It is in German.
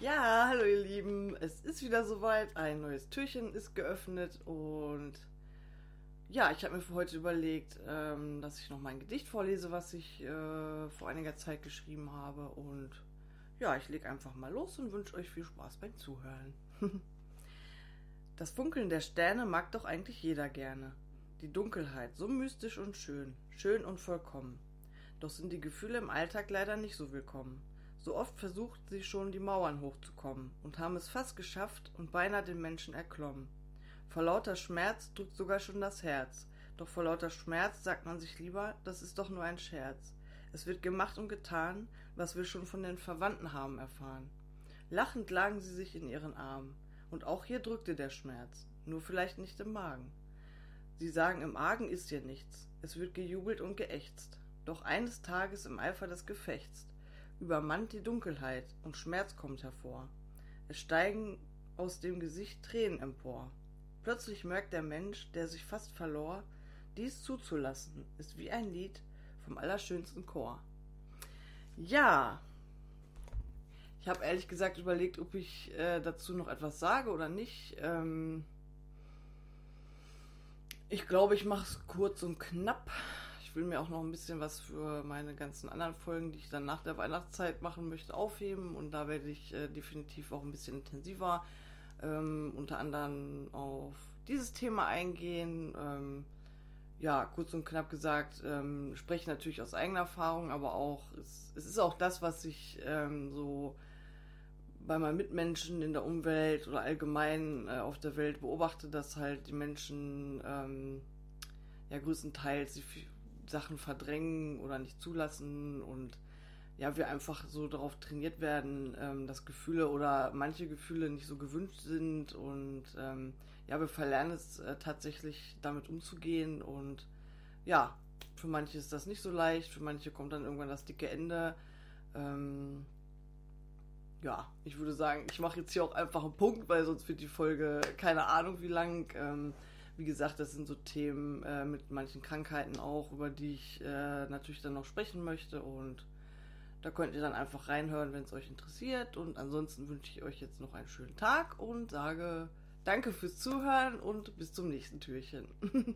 Ja, hallo ihr Lieben. Es ist wieder soweit. Ein neues Türchen ist geöffnet und ja, ich habe mir für heute überlegt, ähm, dass ich noch mein Gedicht vorlese, was ich äh, vor einiger Zeit geschrieben habe. Und ja, ich lege einfach mal los und wünsche euch viel Spaß beim Zuhören. das Funkeln der Sterne mag doch eigentlich jeder gerne. Die Dunkelheit, so mystisch und schön, schön und vollkommen. Doch sind die Gefühle im Alltag leider nicht so willkommen. So oft versucht sie schon, die Mauern hochzukommen und haben es fast geschafft und beinahe den Menschen erklommen. Vor lauter Schmerz drückt sogar schon das Herz. Doch vor lauter Schmerz sagt man sich lieber, das ist doch nur ein Scherz. Es wird gemacht und getan, was wir schon von den Verwandten haben erfahren. Lachend lagen sie sich in ihren Armen. Und auch hier drückte der Schmerz, nur vielleicht nicht im Magen. Sie sagen, im Argen ist hier nichts. Es wird gejubelt und geächzt. Doch eines Tages im Eifer des Gefechts übermannt die Dunkelheit und Schmerz kommt hervor. Es steigen aus dem Gesicht Tränen empor. Plötzlich merkt der Mensch, der sich fast verlor, dies zuzulassen, ist wie ein Lied vom allerschönsten Chor. Ja, ich habe ehrlich gesagt überlegt, ob ich äh, dazu noch etwas sage oder nicht. Ähm ich glaube, ich mache es kurz und knapp. Ich will mir auch noch ein bisschen was für meine ganzen anderen Folgen, die ich dann nach der Weihnachtszeit machen möchte, aufheben. Und da werde ich äh, definitiv auch ein bisschen intensiver ähm, unter anderem auf dieses Thema eingehen. Ähm, ja, kurz und knapp gesagt, ähm, spreche natürlich aus eigener Erfahrung, aber auch, es, es ist auch das, was ich ähm, so bei meinen Mitmenschen in der Umwelt oder allgemein äh, auf der Welt beobachte, dass halt die Menschen ähm, ja größtenteils Sachen verdrängen oder nicht zulassen und ja, wir einfach so darauf trainiert werden, ähm, dass Gefühle oder manche Gefühle nicht so gewünscht sind und ähm, ja, wir verlernen es äh, tatsächlich damit umzugehen und ja, für manche ist das nicht so leicht, für manche kommt dann irgendwann das dicke Ende. Ähm, ja, ich würde sagen, ich mache jetzt hier auch einfach einen Punkt, weil sonst wird die Folge keine Ahnung wie lang. Ähm, wie gesagt, das sind so Themen äh, mit manchen Krankheiten auch, über die ich äh, natürlich dann noch sprechen möchte. Und da könnt ihr dann einfach reinhören, wenn es euch interessiert. Und ansonsten wünsche ich euch jetzt noch einen schönen Tag und sage danke fürs Zuhören und bis zum nächsten Türchen.